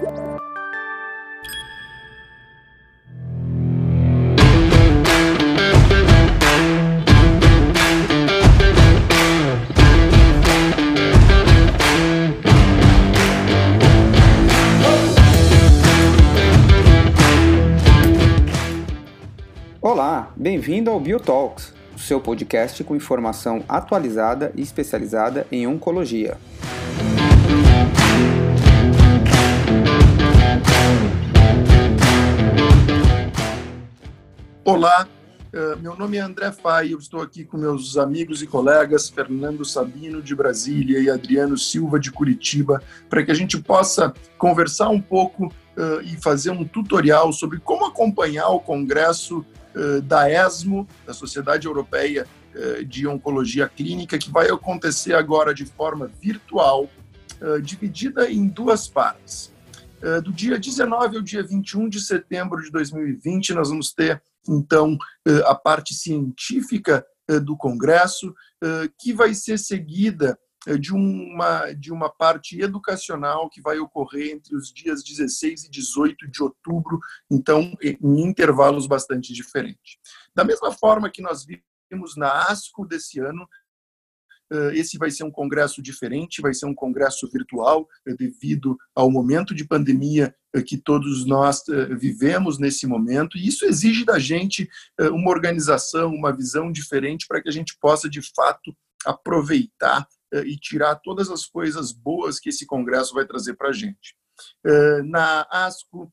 Olá, bem-vindo ao BioTalks, o seu podcast com informação atualizada e especializada em oncologia. Olá, eh, meu nome é André Fai, eu estou aqui com meus amigos e colegas Fernando Sabino de Brasília e Adriano Silva de Curitiba, para que a gente possa conversar um pouco uh, e fazer um tutorial sobre como acompanhar o Congresso uh, da ESMO, da Sociedade Europeia de Oncologia Clínica, que vai acontecer agora de forma virtual, dividida em duas partes. do dia 19 ao dia 21 de setembro de 2020, nós vamos ter então a parte científica do Congresso, que vai ser seguida de uma, de uma parte educacional que vai ocorrer entre os dias 16 e 18 de outubro, então em intervalos bastante diferentes. Da mesma forma que nós vimos na ASCO desse ano, esse vai ser um congresso diferente, vai ser um congresso virtual, devido ao momento de pandemia que todos nós vivemos nesse momento, e isso exige da gente uma organização, uma visão diferente para que a gente possa, de fato, aproveitar e tirar todas as coisas boas que esse congresso vai trazer para a gente. Na ASCO,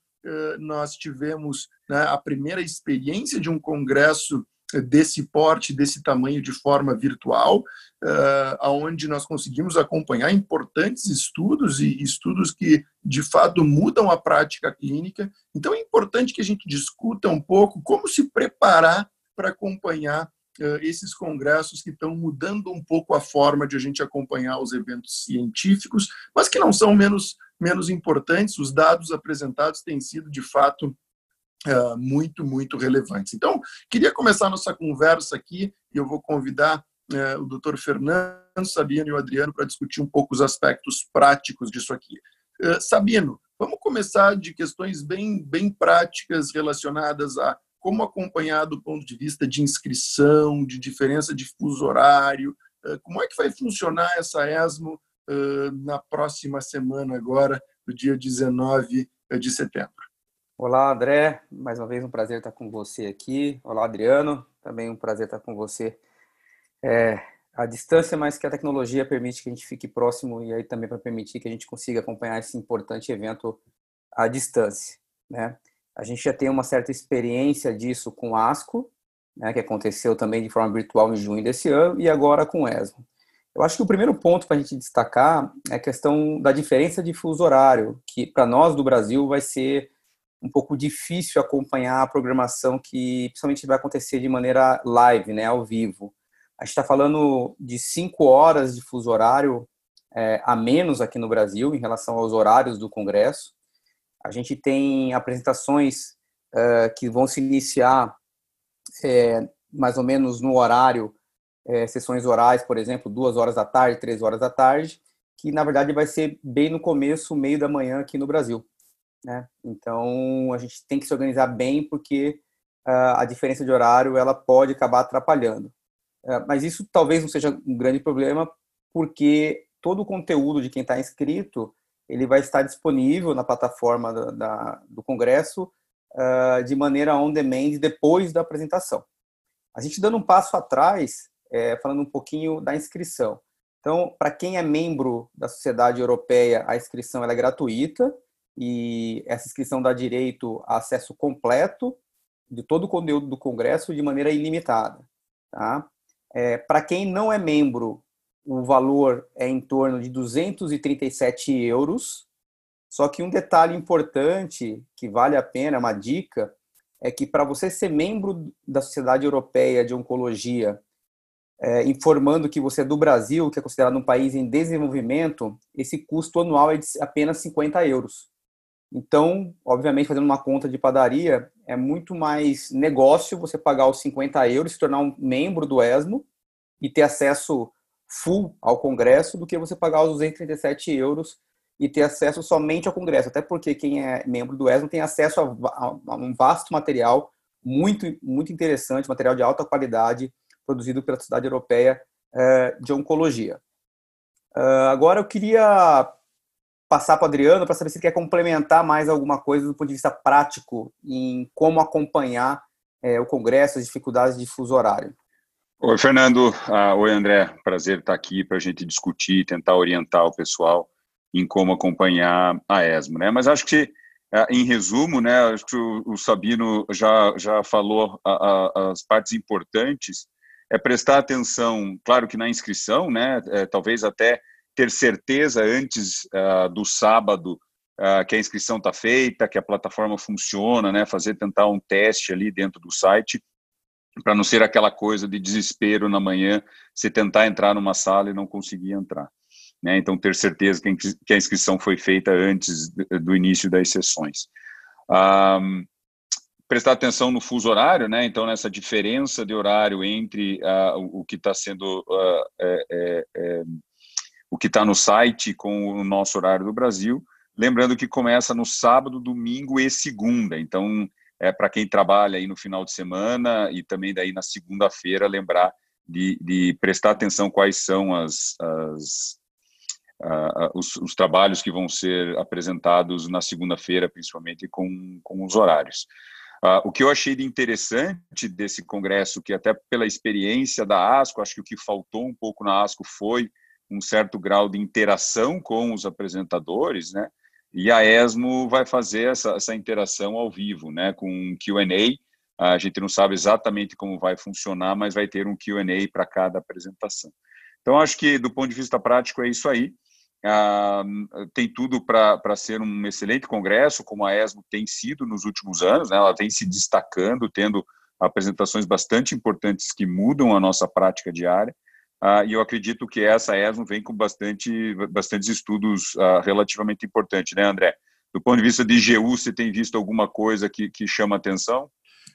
nós tivemos né, a primeira experiência de um congresso desse porte, desse tamanho de forma virtual, uh, aonde nós conseguimos acompanhar importantes estudos e estudos que de fato mudam a prática clínica. Então é importante que a gente discuta um pouco como se preparar para acompanhar uh, esses congressos que estão mudando um pouco a forma de a gente acompanhar os eventos científicos, mas que não são menos menos importantes. Os dados apresentados têm sido de fato Uh, muito, muito relevantes. Então, queria começar nossa conversa aqui e eu vou convidar uh, o doutor Fernando Sabino e o Adriano para discutir um pouco os aspectos práticos disso aqui. Uh, Sabino, vamos começar de questões bem, bem práticas relacionadas a como acompanhar do ponto de vista de inscrição, de diferença de fuso horário, como é que vai funcionar essa ESMO na próxima semana agora, no dia 19 de setembro. Olá, André. Mais uma vez um prazer estar com você aqui. Olá, Adriano. Também um prazer estar com você. É, a distância, mas que a tecnologia permite que a gente fique próximo e aí também para permitir que a gente consiga acompanhar esse importante evento à distância. Né? A gente já tem uma certa experiência disso com ASCO, né, que aconteceu também de forma virtual em junho desse ano, e agora com o ESMO. Eu acho que o primeiro ponto para a gente destacar é a questão da diferença de fuso horário, que para nós do Brasil vai ser um pouco difícil acompanhar a programação que principalmente vai acontecer de maneira live, né, ao vivo. A gente está falando de cinco horas de fuso horário é, a menos aqui no Brasil em relação aos horários do Congresso. A gente tem apresentações é, que vão se iniciar é, mais ou menos no horário, é, sessões orais, por exemplo, duas horas da tarde, três horas da tarde, que na verdade vai ser bem no começo, meio da manhã aqui no Brasil né? Então a gente tem que se organizar bem porque uh, a diferença de horário ela pode acabar atrapalhando. Uh, mas isso talvez não seja um grande problema porque todo o conteúdo de quem está inscrito ele vai estar disponível na plataforma da, da, do Congresso uh, de maneira on demand depois da apresentação. A gente dando um passo atrás, é, falando um pouquinho da inscrição. Então, para quem é membro da Sociedade Europeia, a inscrição é gratuita e essa inscrição dá direito a acesso completo de todo o conteúdo do Congresso de maneira ilimitada. Tá? É, Para quem não é membro, o valor é em torno de 237 euros. Só que um detalhe importante que vale a pena, uma dica, é que para você ser membro da Sociedade Europeia de Oncologia, é, informando que você é do Brasil, que é considerado um país em desenvolvimento, esse custo anual é de apenas 50 euros. Então, obviamente, fazendo uma conta de padaria, é muito mais negócio você pagar os 50 euros, se tornar um membro do ESMO e ter acesso full ao congresso do que você pagar os 237 euros e ter acesso somente ao Congresso, até porque quem é membro do ESMO tem acesso a, um vasto material muito, muito interessante, material de alta qualidade, produzido pela Sociedade Europeia eh, de Oncologia. Ah, agora eu queria passar para o Adriano para saber se ele quer complementar mais alguma coisa do ponto de vista prático em como acompanhar eh, o Congresso, as dificuldades de fuso horário. Oi, Fernando. Ah, oi, André. Prazer estar aqui para a gente discutir, tentar orientar o pessoal em como acompanhar a ESMO, né? Mas acho que é, em resumo, né, acho que o, Sabino já, já falou a, a, as partes importantes, é prestar atenção, claro que na inscrição, né, é, talvez até ter certeza antes uh, do sábado uh, que a inscrição está feita, que a plataforma funciona, né, fazer tentar um teste ali dentro do site, para não ser aquela coisa de desespero na manhã, se tentar entrar numa sala e não conseguir entrar né? Então ter certeza que a inscrição foi feita antes do início das sessões. Um, prestar atenção no fuso horário, né? Então nessa diferença de horário entre uh, o que está sendo uh, é, é, é, o que está no site com o nosso horário do Brasil, lembrando que começa no sábado, domingo e segunda. Então é para quem trabalha aí no final de semana e também daí na segunda-feira lembrar de, de, prestar atenção quais são as, as uh, os, os, trabalhos que vão ser apresentados na segunda-feira, principalmente com, com os horários. Uh, o que eu achei de interessante desse congresso, que até pela experiência da ASCO, acho que o que faltou um pouco na ASCO foi um certo grau de interação com os apresentadores, né? E a ESMO vai fazer essa, essa interação ao vivo, né? Com um Q&A. A gente não sabe exatamente como vai funcionar, mas vai ter um Q&A para cada apresentação. Então, acho que do ponto de vista prático é isso aí. Ah, tem tudo para ser um excelente congresso, como a ESMO tem sido nos últimos anos, né? ela tem se destacando, tendo apresentações bastante importantes que mudam a nossa prática diária, ah, e eu acredito que essa ESMO vem com bastante, bastantes estudos ah, relativamente importantes, né, André? Do ponto de vista de GU, você tem visto alguma coisa que, que chama atenção?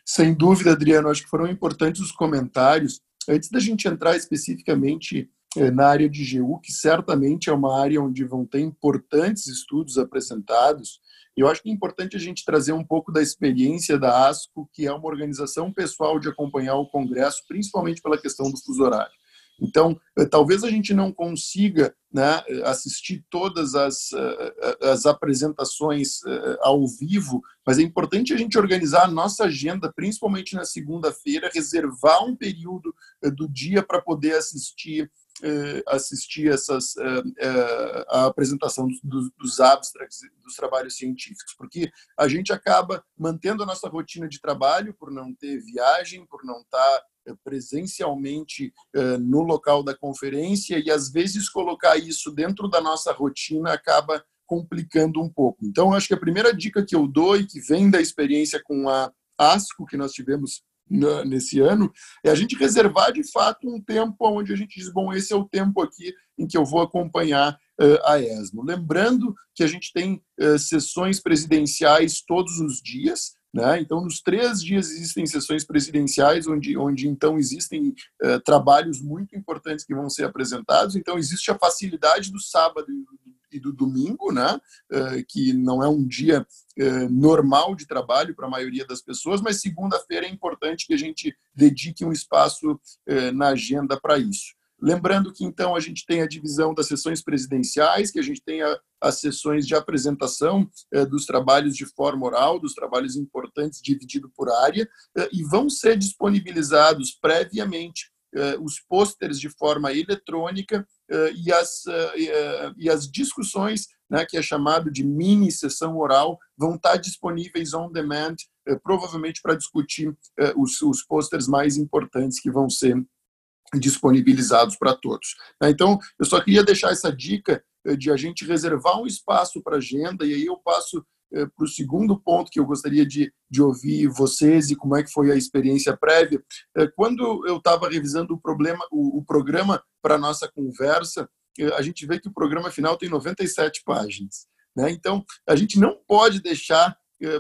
Sem dúvida, Adriano, acho que foram importantes os comentários. Antes da gente entrar especificamente é, na área de GU, que certamente é uma área onde vão ter importantes estudos apresentados. Eu acho que é importante a gente trazer um pouco da experiência da ASCO, que é uma organização pessoal de acompanhar o Congresso, principalmente pela questão do fuso horário. Então, eh, talvez a gente não consiga né, assistir todas as, eh, as apresentações ao vivo, mas é importante a gente organizar a nossa agenda, principalmente na segunda-feira, reservar um período do dia para poder assistir eh, assistir essas, eh, eh, a apresentação dos, dos abstracts, dos trabalhos científicos, porque a gente acaba mantendo a nossa rotina de trabalho por não ter viagem, por não estar presencialmente no local da conferência e às vezes colocar isso dentro da nossa rotina acaba complicando um pouco. Então, acho que a primeira dica que eu dou e que vem da experiência com a ASCO que nós tivemos nesse ano, é a gente reservar de fato um tempo onde a gente diz, bom, esse é o tempo aqui em que eu vou acompanhar uh, a ESMO. Lembrando que a gente tem uh, sessões presidenciais todos os dias, né? Então, nos três dias existem sessões presidenciais, onde, onde então existem uh, trabalhos muito importantes que vão ser apresentados. Então, existe a facilidade do sábado e do do domingo, né? Eh, que não é um dia eh, normal de trabalho para a maioria das pessoas, mas segunda-feira é importante que a gente dedique um espaço eh, na agenda para isso. Lembrando que, então, a gente tem a divisão das sessões presidenciais, que a gente tem a, as sessões de apresentação dos trabalhos de forma oral, dos trabalhos importantes dividido por área, e vão ser disponibilizados previamente os pôsteres de forma eletrônica e as, e as discussões, né, que é chamado de mini sessão oral, vão estar disponíveis on demand, provavelmente para discutir os, os posters mais importantes que vão ser disponibilizados para todos. Então, eu só queria deixar essa dica de a gente reservar um espaço para agenda, e aí eu passo eh, para o segundo ponto que eu gostaria de, de ouvir vocês e como é que foi a experiência prévia. Eh, quando eu estava revisando o, problema, o, o programa para a nossa conversa, eh, a gente vê que o programa final tem 97 páginas. Né? Então, a gente não pode deixar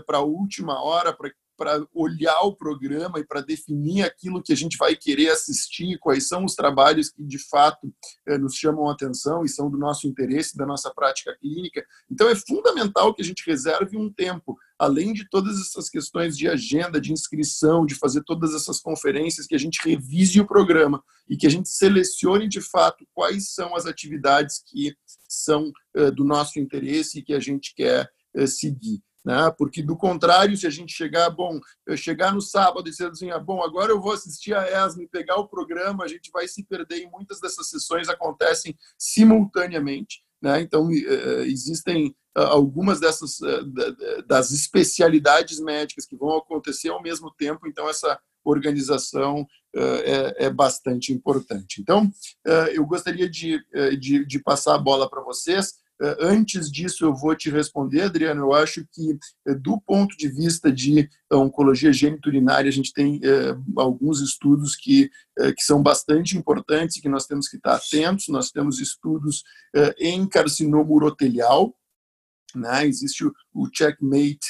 para a última hora, para para olhar o programa e para definir aquilo que a gente vai querer assistir, quais são os trabalhos que de fato eh, nos chamam a atenção e são do nosso interesse, da nossa prática clínica. Então é fundamental que a gente reserve um tempo, além de todas essas questões de agenda, de inscrição, de fazer todas essas conferências, que a gente revise o programa e que a gente selecione de fato quais são as atividades que são eh, do nosso interesse e que a gente quer eh, seguir né? Porque do contrário, se a gente chegar, bom, chegar no sábado e dizer assim, ah, bom, agora eu vou assistir a ESMA e pegar o programa, a gente vai se perder e muitas dessas sessões acontecem simultaneamente, né? Então eh, existem ah, algumas dessas eh, das especialidades médicas que vão acontecer ao mesmo tempo, então essa organização eh, é, é bastante importante. Então, eu gostaria de, de, de passar a bola para vocês eh, antes disso, eu vou te responder, Adriano. Eu acho que, eh, do ponto de vista de oncologia geniturinária, a gente tem eh, alguns estudos que, que são bastante importantes e que nós temos que estar atentos. Nós temos estudos em carcinoma urotelial, né? existe o, o Checkmate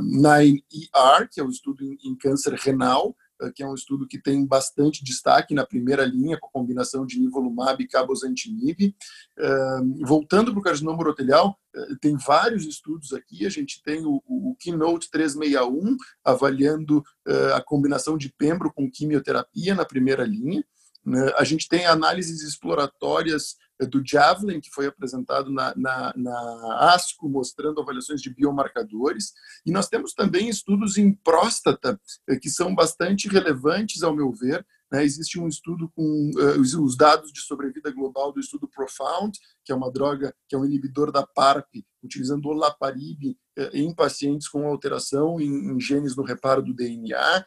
9ER, que é o estudo em, em câncer renal, eh, que é um estudo que tem bastante destaque na primeira linha, com combinação de nivolumab e cabozantinib. Eh, voltando para o carcinoma urotelial, eh, tem vários estudos aqui. A gente tem o, o Keynote 361, avaliando a combinação de pembro com quimioterapia na primeira linha. Né? A gente tem análises exploratórias do Javelin, que foi apresentado na, na, na, ASCO, mostrando avaliações de biomarcadores. E nós temos também estudos em próstata, eh, que são bastante relevantes, ao meu ver. Né? Existe um estudo com uh, os dados de sobrevida global do estudo Profound, que é uma droga, que é um inibidor da PARP, utilizando olaparib uh, em pacientes com alteração em, genes no reparo do DNA.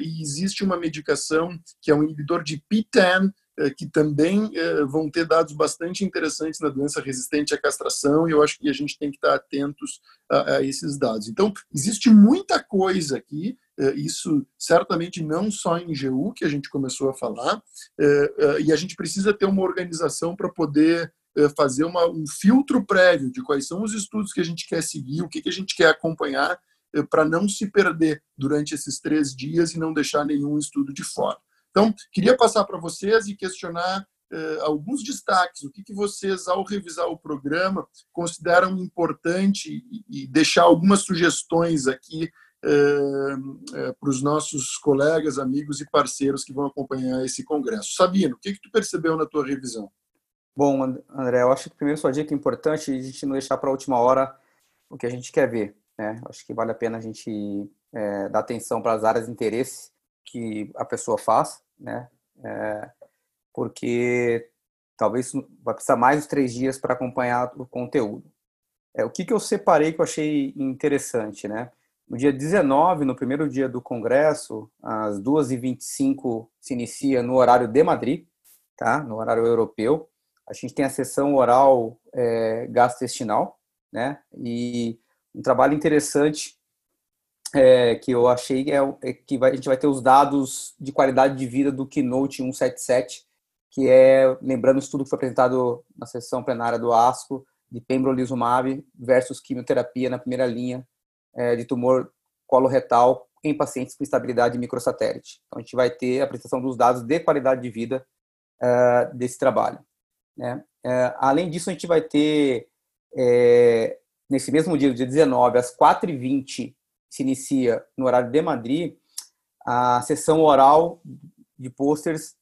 E existe uma medicação que é um inibidor de PTEN, é, que também é, vão ter dados bastante interessantes na doença resistente à castração, e eu acho que a gente tem que estar atentos a, esses dados. Então, existe muita coisa aqui, é, isso certamente não só em GU, que a gente começou a falar, e a gente precisa ter uma organização para poder fazer uma, um filtro prévio de quais são os estudos que a gente quer seguir, o que a gente quer acompanhar, para não se perder durante esses três dias e não deixar nenhum estudo de fora. Então, queria passar para vocês e questionar eh, alguns destaques, o que, que vocês, ao revisar o programa, consideram importante e, deixar algumas sugestões aqui eh, eh, para os nossos colegas, amigos e parceiros que vão acompanhar esse congresso. Sabino, o que, que tu percebeu na tua revisão? Bom, André, eu acho que primeiro sua dica é importante a gente não deixar para a última hora o que a gente quer ver. Né? Acho que vale a pena a gente é, dar atenção para as áreas de interesse que a pessoa faz, né? É, porque talvez vai precisar mais de três dias para acompanhar o conteúdo. É, o que, que eu separei que eu achei interessante, né? No dia 19, no primeiro dia do congresso, às 2h25 se inicia no horário de Madrid, tá? No horário europeu. A gente tem a sessão oral é, gastrointestinal, né? E um trabalho interessante é, que eu achei é, é que vai, a gente vai ter os dados de qualidade de vida do Keynote 177, que é, lembrando o estudo que foi apresentado na sessão plenária do ASCO, de pembrolizumab versus quimioterapia na primeira linha é, de tumor coloretal em pacientes com estabilidade microsatélite. Então, a gente vai ter a apresentação dos dados de qualidade de vida é, desse trabalho. Né? É, além disso, a gente vai ter, é, nesse mesmo dia, dia 19, às 4h20, se inicia no horário de Madrid a sessão oral de pôsteres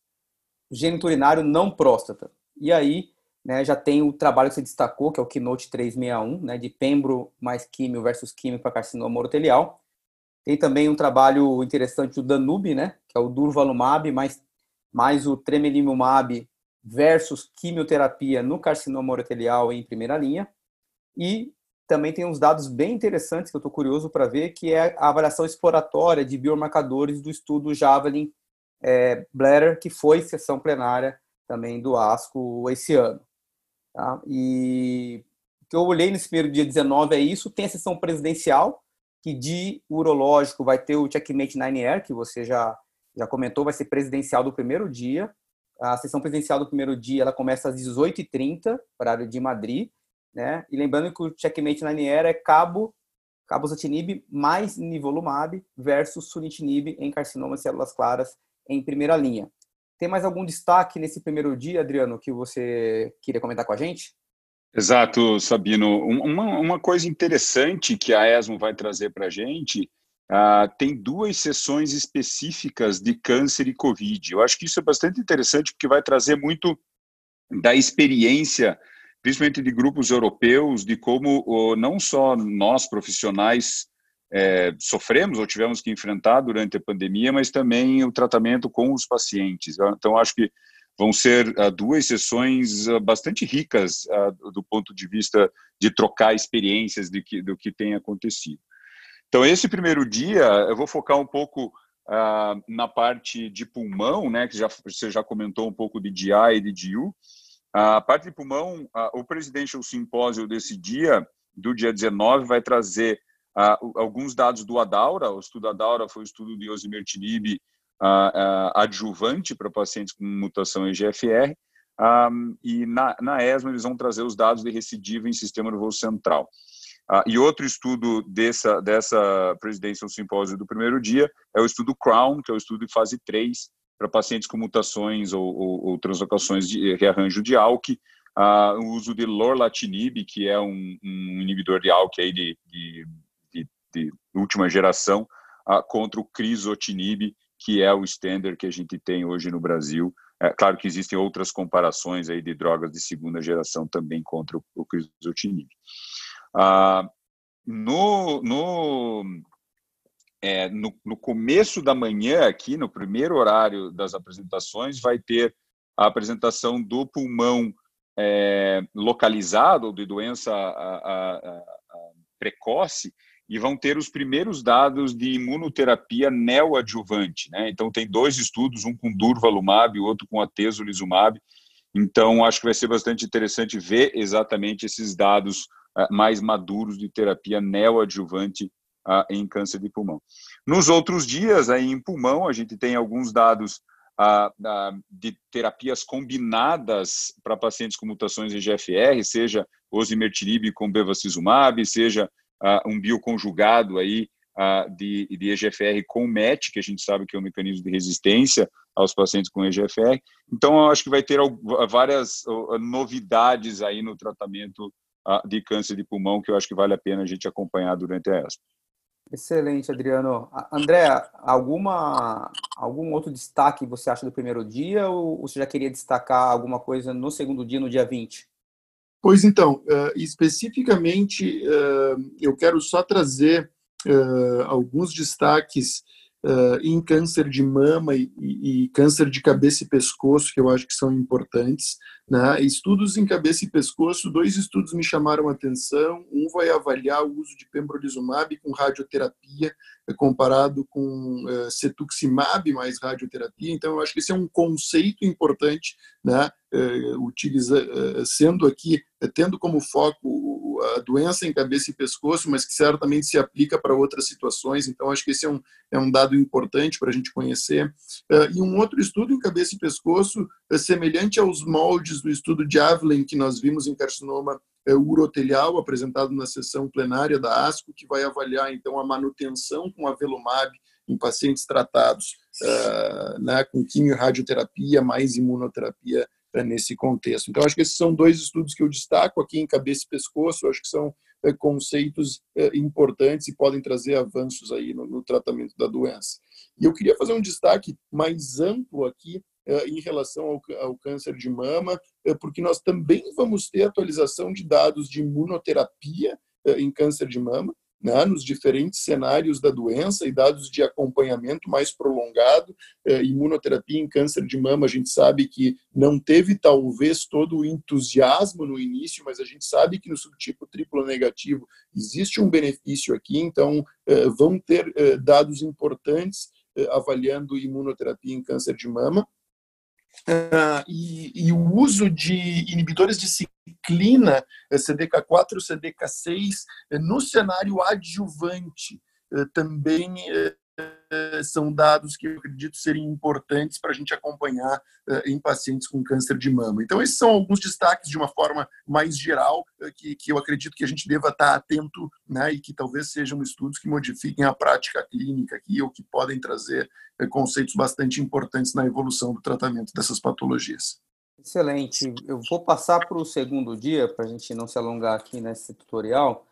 geniturinário não próstata. E aí, né, já tem o trabalho que você destacou, que é o Keynote 361, né, de pembro mais químio versus químio para carcinoma urotelial. Tem também um trabalho interessante do Danube, né, que é o Durvalumab mais, mais o Tremelimumab versus quimioterapia no carcinoma urotelial em primeira linha. E também tem uns dados bem interessantes que eu estou curioso para ver, que é a avaliação exploratória de biomarcadores do estudo Javelin é, Bladder, que foi sessão plenária também do ASCO esse ano. Tá? E o que eu olhei nesse primeiro dia 19 é isso, tem a sessão presidencial, que de urológico vai ter o Checkmate 9R, que você já, já comentou, vai ser presidencial do primeiro dia. A sessão presidencial do primeiro dia ela começa às 18h30, horário de Madrid, né? E lembrando que o Checkmate 9 Air é cabo cabozantinib mais nivolumab versus sunitinib em carcinoma de células claras em primeira linha. Tem mais algum destaque nesse primeiro dia, Adriano, que você queria comentar com a gente? Exato, Sabino. Uma, uma coisa interessante que a ESMO vai trazer para a gente Uh, tem duas sessões específicas de câncer e Covid. Eu acho que isso é bastante interessante porque vai trazer muito da experiência, principalmente de grupos europeus, de como não só nós profissionais é, sofremos ou tivemos que enfrentar durante a pandemia, mas também o tratamento com os pacientes. Então, acho que vão ser uh, duas sessões uh, bastante ricas do ponto de vista de trocar experiências de que, do que tem acontecido. Então, esse primeiro dia, eu vou focar um pouco na parte de pulmão, né, que já, você já comentou um pouco de DI e de DIU. A parte de pulmão, o Presidential Symposium desse dia, do dia 19, vai trazer alguns dados do ADAURA. O estudo ADAURA foi o estudo de osimertinib adjuvante para pacientes com mutação EGFR. E na, na ESMA eles vão trazer os dados de recidiva em sistema nervoso central. E outro estudo dessa, dessa Presidential Symposium do primeiro dia é o estudo CROWN, que é o estudo de fase 3 para pacientes com mutações ou, ou, ou translocações de rearranjo de ALK, o uso de lorlatinib, que é um, um inibidor de ALK aí de, de, de, de última geração, contra o crisotinib, que é o standard que a gente tem hoje no Brasil. É claro que existem outras comparações aí de drogas de segunda geração também contra o, o crisotinib. Ah, no, no, é, no, no, começo da manhã, aqui, no primeiro horário das apresentações, vai ter a apresentação do pulmão é, localizado, de doença a, a, a, precoce, e vão ter os primeiros dados de imunoterapia neoadjuvante. Né? Então, tem dois estudos, um com durvalumab e outro com atezolizumab. Então, acho que vai ser bastante interessante ver exatamente esses dados eh, mais maduros de terapia neoadjuvante ah, em câncer de pulmão. Nos outros dias, aí em pulmão, a gente tem alguns dados ah, ah, de terapias combinadas para pacientes com mutações EGFR, seja osimertinib com bevacizumab, seja um bioconjugado aí de, de EGFR com MET, que a gente sabe que é um mecanismo de resistência aos pacientes com EGFR. Então, eu acho que vai ter várias novidades aí no tratamento de câncer de pulmão que eu acho que vale a pena a gente acompanhar durante a ESP. Excelente, Adriano. André, alguma, algum outro destaque você acha do primeiro dia ou você já queria destacar alguma coisa no segundo dia, no dia 20? Pois então, uh, especificamente, uh, eu quero só trazer uh, alguns destaques uh, em câncer de mama e, e, câncer de cabeça e pescoço, que eu acho que são importantes. Né? Estudos em cabeça e pescoço, dois estudos me chamaram a atenção. Um vai avaliar o uso de pembrolizumab com radioterapia eh, comparado com uh, cetuximab mais radioterapia. Então, eu acho que esse é um conceito importante, né? Uh, utiliza, uh, sendo aqui, tendo como foco a doença em cabeça e pescoço, mas que certamente se aplica para outras situações. Então, acho que esse é um, é um dado importante para a gente conhecer. E um outro estudo em cabeça e pescoço, semelhante aos moldes do estudo de Avelin que nós vimos em carcinoma urotelial, apresentado na sessão plenária da ASCO, que vai avaliar, então, a manutenção com avelumab em pacientes tratados uh, né, com quimio radioterapia mais imunoterapia nesse contexto. Então, acho que esses são dois estudos que eu destaco aqui em cabeça e pescoço, acho que são é, conceitos é, importantes e podem trazer avanços aí no, no, tratamento da doença. E eu queria fazer um destaque mais amplo aqui é, em relação ao, ao, câncer de mama, porque nós também vamos ter atualização de dados de imunoterapia em câncer de mama, né, nos diferentes cenários da doença e dados de acompanhamento mais prolongado. Eh, imunoterapia em câncer de mama, a gente sabe que não teve talvez todo o entusiasmo no início, mas a gente sabe que no subtipo triplo negativo existe um benefício aqui, então eh, vão ter eh, dados importantes avaliando imunoterapia em câncer de mama. Uh, e, e, o uso de inibidores de ciclina, CDK4, CDK6, no cenário adjuvante, também são dados que eu acredito serem importantes para a gente acompanhar em pacientes com câncer de mama. Então, esses são alguns destaques de uma forma mais geral que, que eu acredito que a gente deva estar atento né, e que talvez sejam estudos que modifiquem a prática clínica aqui ou que podem trazer conceitos bastante importantes na evolução do tratamento dessas patologias. Excelente. Eu vou passar para o segundo dia, para a gente não se alongar aqui nesse tutorial.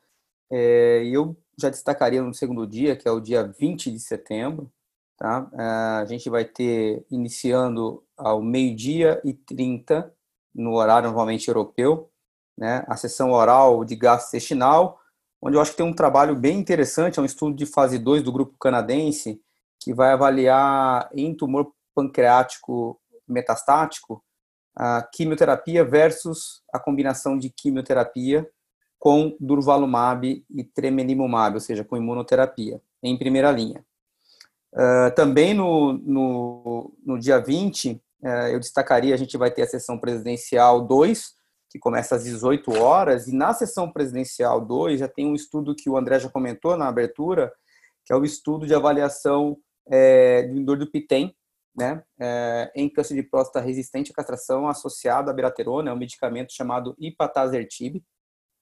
É, eu já destacaria no segundo dia, que é o dia 20 de setembro. Tá? É, a gente vai ter, iniciando ao meio-dia e 30, no horário normalmente europeu, né, a sessão oral de gastrointestinal, onde eu acho que tem um trabalho bem interessante, é um estudo de fase 2 do grupo canadense, que vai avaliar em tumor pancreático metastático a quimioterapia versus a combinação de quimioterapia com durvalumab e tremelimumab, ou seja, com imunoterapia, em primeira linha. Uh, também no, no, no, dia 20, uh, eu destacaria, a gente vai ter a sessão presidencial 2, que começa às 18 horas, e na sessão presidencial 2 já tem um estudo que o André já comentou na abertura, que é o estudo de avaliação é, do indor do PITEM, né, é, em câncer de próstata resistente à castração associado à beraterona, é um medicamento chamado ipatazertib,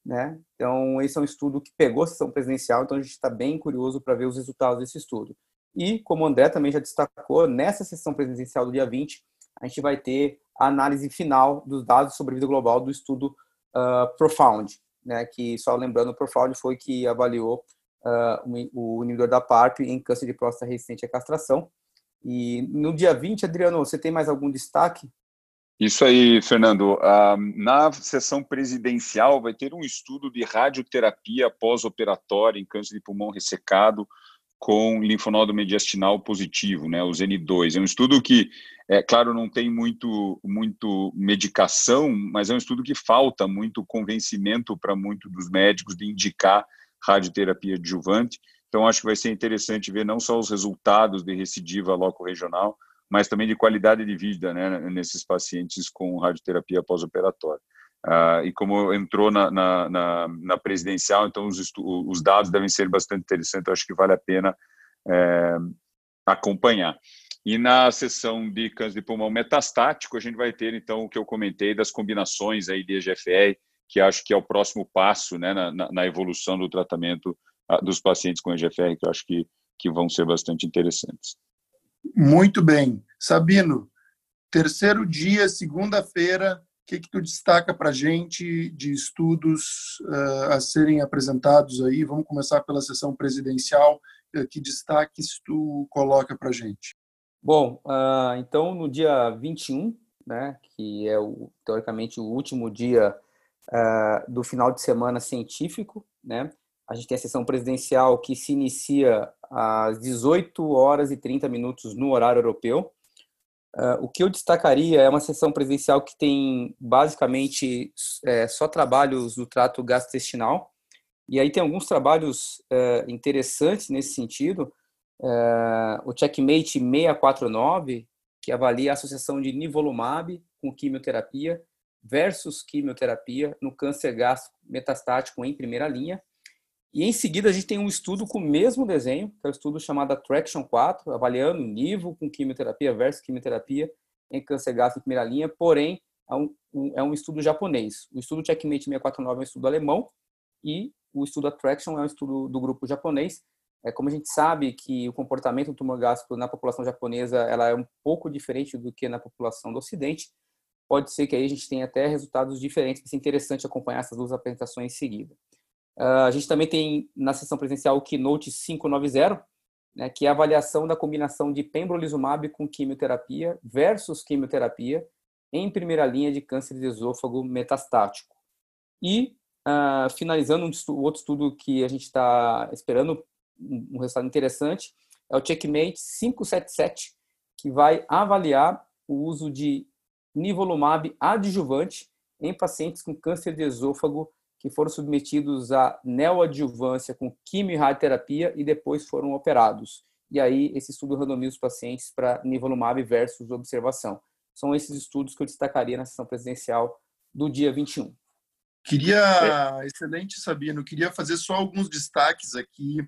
né? Então, esse é um estudo que pegou a sessão presidencial, então a gente está bem curioso para ver os resultados desse estudo. E, como o André também já destacou, nessa sessão presidencial do dia 20, a gente vai ter a análise final dos dados sobre vida global do estudo uh, Profound, né? que, só lembrando, o Profound foi que avaliou uh, o inibidor da PARP em câncer de próstata resistente à castração, e no dia 20, Adriano, você tem mais algum destaque? Isso aí, Fernando. Uh, na sessão presidencial vai ter um estudo de radioterapia pós-operatória em câncer de pulmão ressecado com linfonodo mediastinal positivo, né, o ZN2. É um estudo que, é claro, não tem muito, muito medicação, mas é um estudo que falta muito convencimento para muitos dos médicos de indicar radioterapia adjuvante. Então, acho que vai ser interessante ver não só os resultados de recidiva loco-regional, mas também de qualidade de vida né, nesses pacientes com radioterapia pós-operatória. Uh, e como entrou na, na, na, na presidencial, então os, os, dados devem ser bastante interessantes, eu acho que vale a pena é, acompanhar. E na sessão de câncer de pulmão metastático, a gente vai ter, então, o que eu comentei das combinações aí de EGFR, que acho que é o próximo passo né, na, na evolução do tratamento dos pacientes com EGFR, que eu acho que, que vão ser bastante interessantes. Muito bem. Sabino, terceiro dia, segunda-feira, o que, que tu destaca para a gente de estudos uh, a serem apresentados aí? Vamos começar pela sessão presidencial. Uh, que destaques tu coloca para a gente? Bom, uh, então no dia 21, né, que é o, teoricamente o último dia do final de semana científico, né, a gente tem a sessão presidencial que se inicia às 18 horas e 30 minutos no horário europeu. Uh, o que eu destacaria é uma sessão presidencial que tem basicamente é, só trabalhos do trato gastrointestinal. E aí tem alguns trabalhos é, interessantes nesse sentido. É, o Checkmate 649, que avalia a associação de nivolumab com quimioterapia versus quimioterapia no câncer gástrico metastático em primeira linha. E em seguida a gente tem um estudo com o mesmo desenho, que é o um estudo chamado Attraction 4, avaliando nível com quimioterapia versus quimioterapia em câncer gástrico em primeira linha, porém é um, um, é um estudo japonês. O estudo Checkmate 649 é um estudo alemão e o estudo Attraction é um estudo do grupo japonês. É como a gente sabe que o comportamento do tumor gástrico na população japonesa ela é um pouco diferente do que na população do Ocidente. Pode ser que aí a gente tenha até resultados diferentes. Vai ser interessante acompanhar essas duas apresentações em seguida. Uh, a gente também tem na sessão presencial o Keynote 590, né, que é a avaliação da combinação de pembrolizumab com quimioterapia versus quimioterapia em primeira linha de câncer de esôfago metastático. E, uh, finalizando, um estudo, outro estudo que a gente está esperando, um resultado interessante, é o Checkmate 577, que vai avaliar o uso de nivolumab adjuvante em pacientes com câncer de esôfago que foram submetidos à neoadjuvância com quimio e radioterapia e depois foram operados. E aí, esse estudo randomiza os pacientes para nivolumab versus observação. São esses estudos que eu destacaria na sessão presidencial do dia 21. Queria, é. excelente Sabino, queria fazer só alguns destaques aqui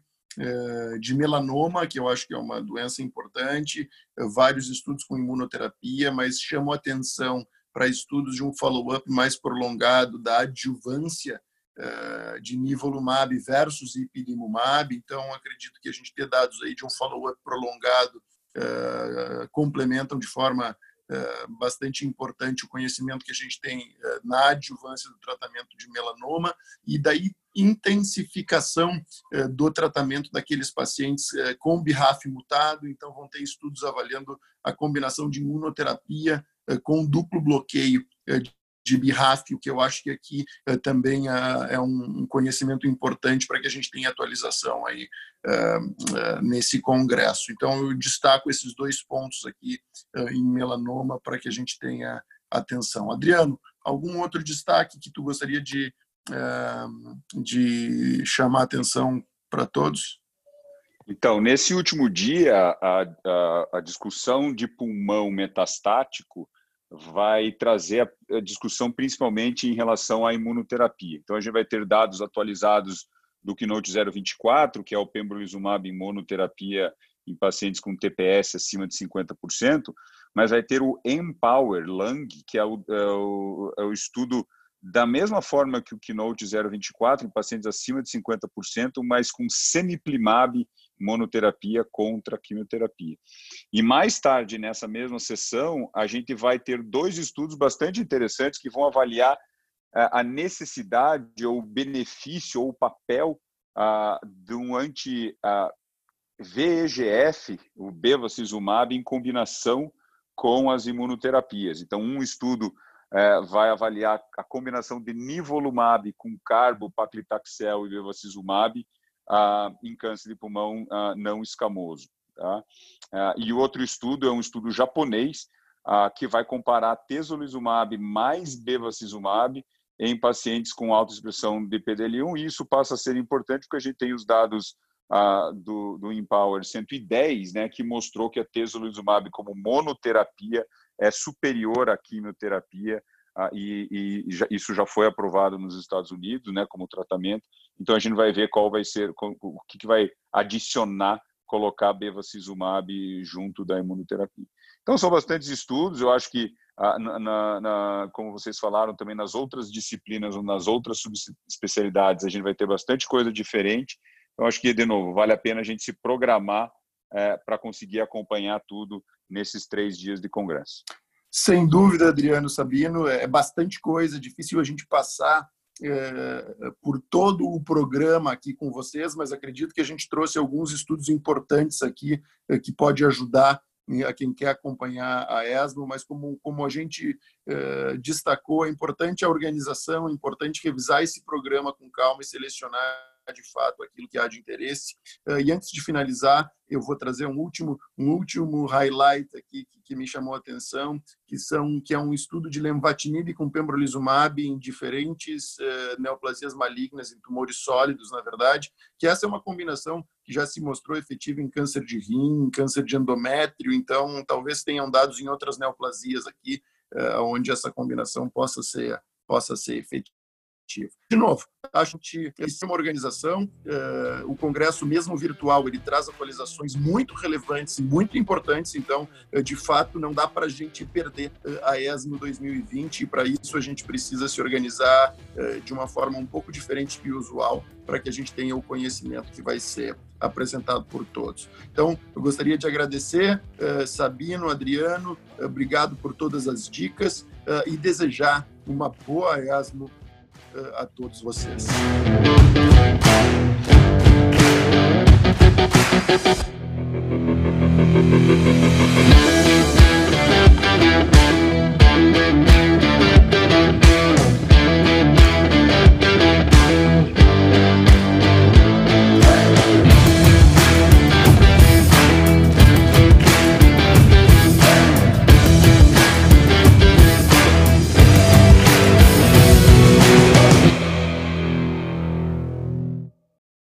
de melanoma, que eu acho que é uma doença importante, vários estudos com imunoterapia, mas chamo atenção para estudos de um follow-up mais prolongado da adjuvância de nivolumab versus ipilimumab. Então, acredito que a gente ter dados aí de um follow-up prolongado complementam de forma bastante importante o conhecimento que a gente tem na adjuvância do tratamento de melanoma e daí intensificação do tratamento daqueles pacientes com BRAF mutado. Então, vão ter estudos avaliando a combinação de imunoterapia com duplo bloqueio de BRAF, o que eu acho que aqui uh, também é um conhecimento importante para que a gente tenha atualização aí nesse congresso. Então, eu destaco esses dois pontos aqui em melanoma para que a gente tenha atenção. Adriano, algum outro destaque que tu gostaria de, de chamar atenção para todos? Então, nesse último dia, a, a, a discussão de pulmão metastático vai trazer a discussão principalmente em relação à imunoterapia. Então, a gente vai ter dados atualizados do Keynote 024, que é o pembrolizumab em monoterapia em pacientes com TPS acima de 50%, mas vai ter o Empower Lung, que é o, é o, é o estudo da mesma forma que o Keynote 024 em pacientes acima de 50%, mas com semiplimab monoterapia contra quimioterapia. E mais tarde, nessa mesma sessão, a gente vai ter dois estudos bastante interessantes que vão avaliar é, a necessidade ou benefício ou papel uh, de um anti-VEGF, o bevacizumab, em combinação com as imunoterapias. Então, um estudo uh, vai avaliar a combinação de nivolumab com carbopaclitaxel e bevacizumab ah, em câncer de pulmão não escamoso. Tá? E outro estudo é um estudo japonês que vai comparar tesolizumab mais bevacizumab em pacientes com alta expressão de PDL1 e isso passa a ser importante porque a gente tem os dados ah, do, do Empower 110, né, que mostrou que a tesolizumab como monoterapia é superior à quimioterapia e, e já, isso já foi aprovado nos Estados Unidos, né, como tratamento. Então a gente vai ver qual vai ser, o que, que vai adicionar colocar bevacizumab junto da imunoterapia. Então são bastantes estudos. Eu acho que ah, na, na, na, como vocês falaram também nas outras disciplinas ou nas outras subespecialidades a gente vai ter bastante coisa diferente. Eu acho que de novo vale a pena a gente se programar é, para conseguir acompanhar tudo nesses três dias de congresso. Sem dúvida, Adriano Sabino, é bastante coisa, difícil a gente passar é, por todo o programa aqui com vocês, mas acredito que a gente trouxe alguns estudos importantes aqui é, que pode ajudar a quem quer acompanhar a ESMO, mas como, como a gente eh, destacou, é importante a organização, é importante revisar esse programa com calma e selecionar de fato aquilo que há de interesse. Uh, e antes de finalizar, eu vou trazer um último um último highlight aqui que, que me chamou a atenção, que são que é um estudo de lenvatinib com pembrolizumab em diferentes uh, neoplasias malignas em tumores sólidos, na verdade, que essa é uma combinação que já se mostrou efetiva em câncer de rim, câncer de endométrio, então talvez tenham dados em outras neoplasias aqui, uh, onde essa combinação possa ser possa ser efetiva. De novo, acho que é uma organização, uh, o Congresso, mesmo virtual, ele traz atualizações muito relevantes e muito importantes, então, uh, de fato, não dá para a gente perder uh, a ESMO 2020 e para isso a gente precisa se organizar de uma forma um pouco diferente que o usual, para que a gente tenha o conhecimento que vai ser apresentado por todos. Então, eu gostaria de agradecer, Sabino, Adriano, obrigado por todas as dicas e desejar uma boa ESMO a todos vocês.